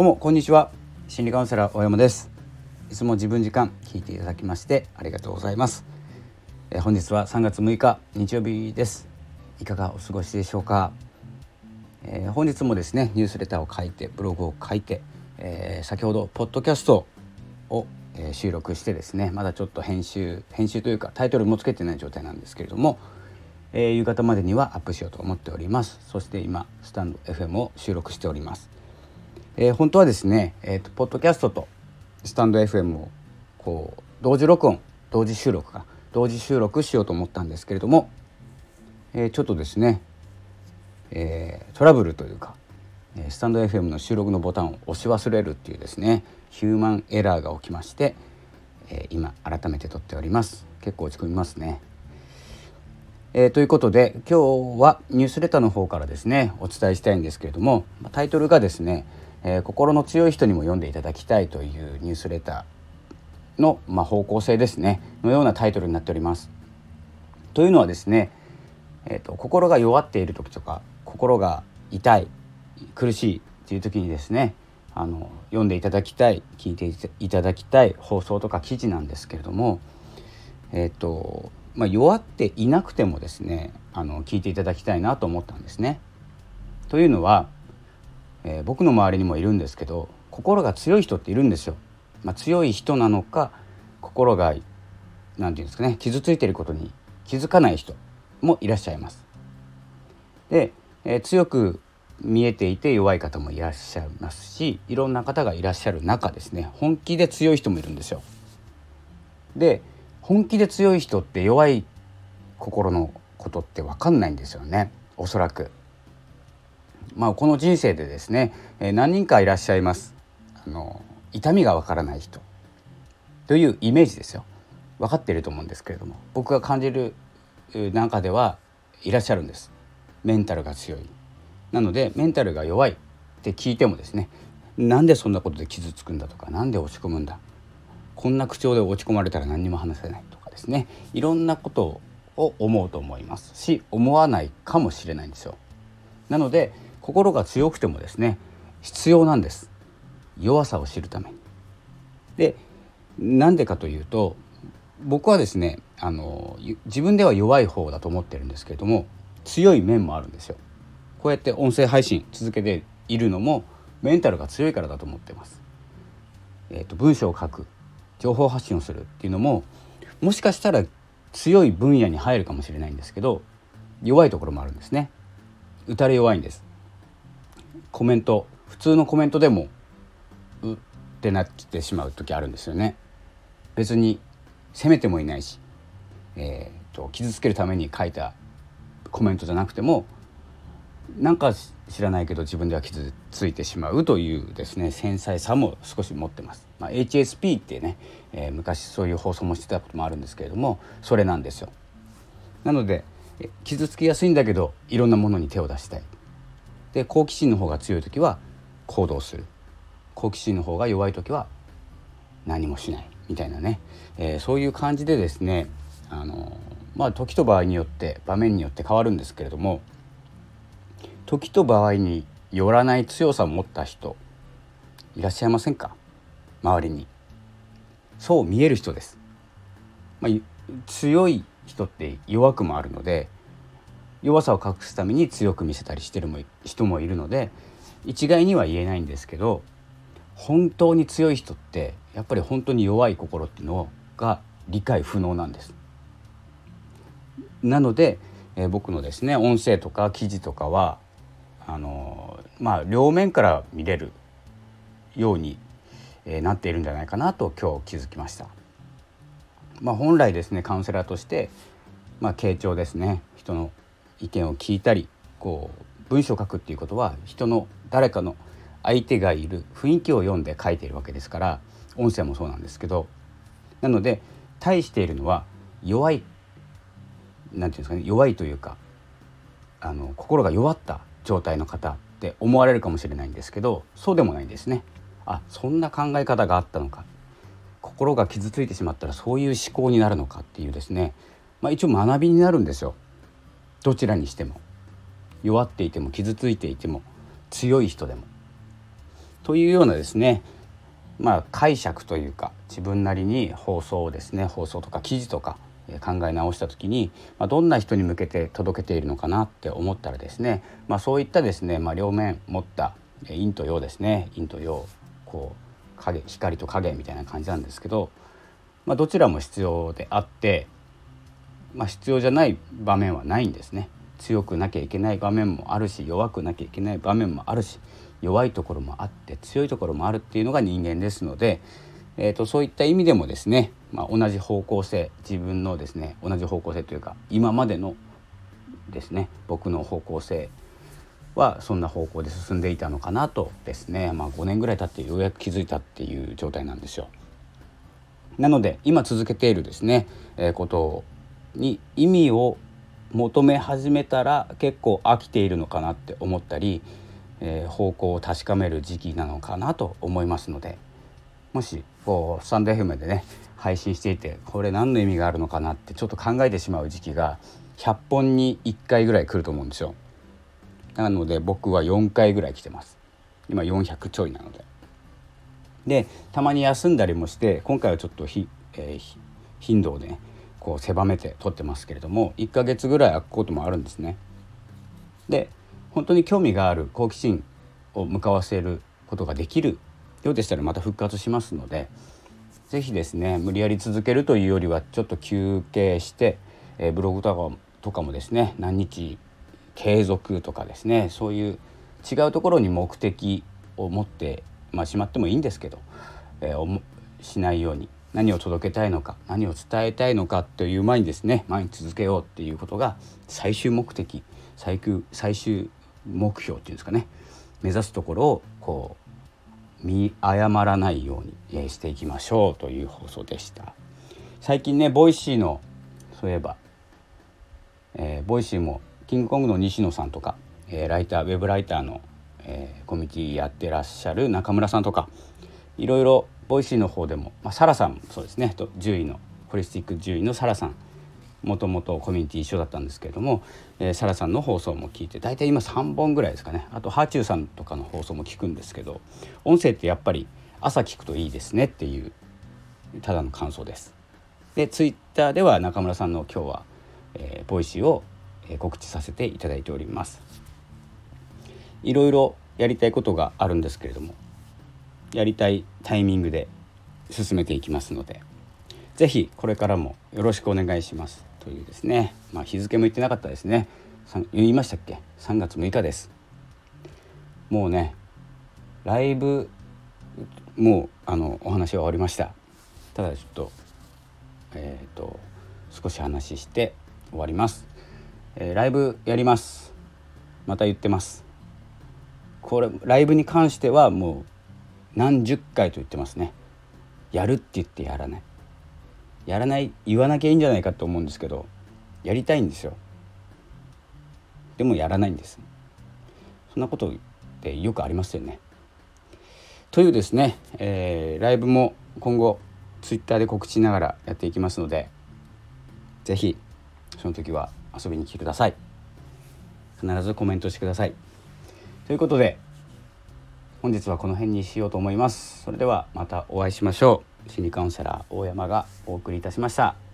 どうもこんにちは。心理カウンセラー大山です。いつも自分時間聞いていただきましてありがとうございます、え、本日は3月6日日曜日です。いかがお過ごしでしょうか、えー、本日もですねニュースレターを書いてブログを書いて、えー、先ほどポッドキャストを、え収録してですねまだちょっと編集編集というかタイトルもつけてない状態なんですけれどもえー、夕方までにはアップしようと思っております。そして今スタンド FM を収録しております、えー、本当はですねえっ、ー、とポッドキャストとスタンド FM をこう同時録音同時収録か。同時収録しようと思ったんですけれども、えー、ちょっとですね、えー、トラブルというかスタンド FM の収録のボタンを押し忘れるっていうですねヒューマンエラーが起きまして、えー、今改めて撮っております。結構落ち込みますね。えー、ということで今日はニュースレターの方からですねお伝えしたいんですけれどもタイトルがですね、えー、心の強い人にも読んでいただきたいというニュースレターの、まあ、方向性ですねのようなタイトルになっております。というのはですね、えーと、心が弱っている時とか心が痛い苦しいっていう時にですねあの読んでいただきたい聞いていただきたい放送とか記事なんですけれどもえ、ー、とまあ、弱っていなくてもですねあの聞いていただきたいなと思ったんですね。というのは、えー、僕の周りにもいるんですけど心が強い人っているんですよ。まあ、強い人なのか心が何て言うんですかね傷ついてることに気づかない人もいらっしゃいます。で、えー、強く見えていて弱い方もいらっしゃいますしいろんな方がいらっしゃる中ですね本気で強い人もいるんですよ。で本気で強い人って弱い心のことって分かんないんですよねおそらく。まあこの人生でですね、え何人かいらっしゃいます。あの痛みがわからない人というイメージですよ。分かっていると思うんですけれども僕が感じる中ではいらっしゃるんです。メンタルが強い。なのでメンタルが弱いって聞いてもですねなんでそんなことで傷つくんだとか何で落ち込むんだこんな口調で落ち込まれたら何にも話せないとかですねいろんなことを思うと思いますし思わないかもしれないんですよ。なので心が強くてもですね必要なんです弱さを知るために。でなんでかというと僕はですねあの自分では弱い方だと思ってるんですけれども強い面もあるんですよ。こうやって音声配信続けているのもメンタルが強いからだと思ってます。えーと文章を書く情報発信をするっていうのももしかしたら強い分野に入るかもしれないんですけど弱いところもあるんですね打たれ弱いんですコメント普通のコメントでもうってなってしまう時あるんですよね別に責めてもいないし、えーと、傷つけるために書いたコメントじゃなくてもなんか知らないけど自分では傷ついてしまうというですね繊細さも少し持ってます。まあ、HSP ってね、えー、昔そういう放送もしてたこともあるんですけれどもそれなんですよ。なので傷つきやすいんだけどいろんなものに手を出したい。で好奇心の方が強い時は行動する。好奇心の方が弱い時は何もしない。みたいなね、えー、そういう感じでですねあのまあ時と場合によって場面によって変わるんですけれども時と場合によらない強さを持った人いらっしゃいませんか？周りに。そう見える人です、まあ、強い人って弱くもあるので弱さを隠すために強く見せたりしてるも人もいるので一概には言えないんですけど本当に強い人ってやっぱり本当に弱い心っていうのが理解不能なんです。なので、えー、僕のですね音声とか記事とかはあのまあ両面から見れるように、えー、なっているんじゃないかなと今日気づきました。まあ、本来ですねカウンセラーとして、まあ、傾聴ですね人の意見を聞いたりこう文章を書くっていうことは人の誰かの相手がいる雰囲気を読んで書いているわけですから音声もそうなんですけどなので対しているのは弱い何て言うんですかね弱いというかあの心が弱った状態の方って思われるかもしれないんですけどそうでもないんですね。あそんな考え方があったのか。心が傷ついてしまったらそういう思考になるのかっていうですね、まあ、一応学びになるんですよ。どちらにしても弱っていても傷ついていても強い人でも。というようなですねまあ解釈というか自分なりに放送をですね放送とか記事とか考え直した時に、まあ、どんな人に向けて届けているのかなって思ったらですね、まあ、そういったですね、まあ、両面持った陰と陽ですね陰と陽こう影光と影みたいな感じなんですけど、まあ、どちらも必要であって、まあ、必要じゃない場面はないんですね。強くなきゃいけない場面もあるし弱くなきゃいけない場面もあるし弱いところもあって強いところもあるっていうのが人間ですので、えーと、そういった意味でもですね、まあ、同じ方向性自分のですね同じ方向性というか今までのですね僕の方向性はそんな方向で進んでいたのかなとですね、まあ、5年ぐらい経ってようやく気づいたっていう状態なんですよ。なので今続けているですね、えー、ことに意味を求め始めたら結構飽きているのかなって思ったり、えー、方向を確かめる時期なのかなと思いますのでもしこうスタンド FM でね配信していてこれ何の意味があるのかなってちょっと考えてしまう時期が100本に1回ぐらい来ると思うんですよ。なので僕は4回ぐらい来てます。今400ちょいなので。でたまに休んだりもして今回はちょっとひ、えー、頻度をねこう狭めて撮ってますけれども1ヶ月ぐらい空くこともあるんですね。で本当に興味がある好奇心を向かわせることができるようでしたらまた復活しますので是非ですね無理やり続けるというよりはちょっと休憩して、えー、ブログとかとかもですね何日継続とかですねそういう違うところに目的を持って、まあ、しまってもいいんですけど、えー、しないように何を届けたいのか何を伝えたいのかという前にですね毎日続けようっていうことが最終目的最終最終目標っていうんですかね。目指すところをこう見誤らないようにしていきましょうという放送でした。最近ねボイシーのそういえば、えー、ボイシーもキングコングの西野さんとか、えー、ライターウェブライターの、えー、コミュニティやってらっしゃる中村さんとかいろいろボイシーの方でも、まあ、サラさんそうですねと獣医のホリスティック獣医のサラさんもともとコミュニティ一緒だったんですけれども、えー、サラさんの放送も聞いて大体今3本ぐらいですかねあとはあちゅうさんとかの放送も聞くんですけど音声ってやっぱり朝聞くといいですねっていうただの感想です。でツイッターでは中村さんの今日は、えー、ボイシーを、え告知させていただいております。いろいろやりたいことがあるんですけれどもやりたいタイミングで進めていきますので是非これからもよろしくお願いします。というですね、まあ、日付も言ってなかったですね。言いましたっけ？3月6日です。もうねライブもうあのお話は終わりました。ただちょっとえっ、ー、と少し話して終わります、えー、ライブやります。また言ってます。これライブに関してはもう何十回と言ってますね。やるって言ってやらない。やらない言わなきゃいいんじゃないかと思うんですけどやりたいんですよ。でもやらないんです。そんなことってよくありますよね。というですね、えー、ライブも今後ツイッターで告知しながらやっていきますので是非その時は遊びに来てください。必ずコメントしてください。ということで本日はこの辺にしようと思います。それではまたお会いしましょう。心理カウンセラー大山がお送りいたしました。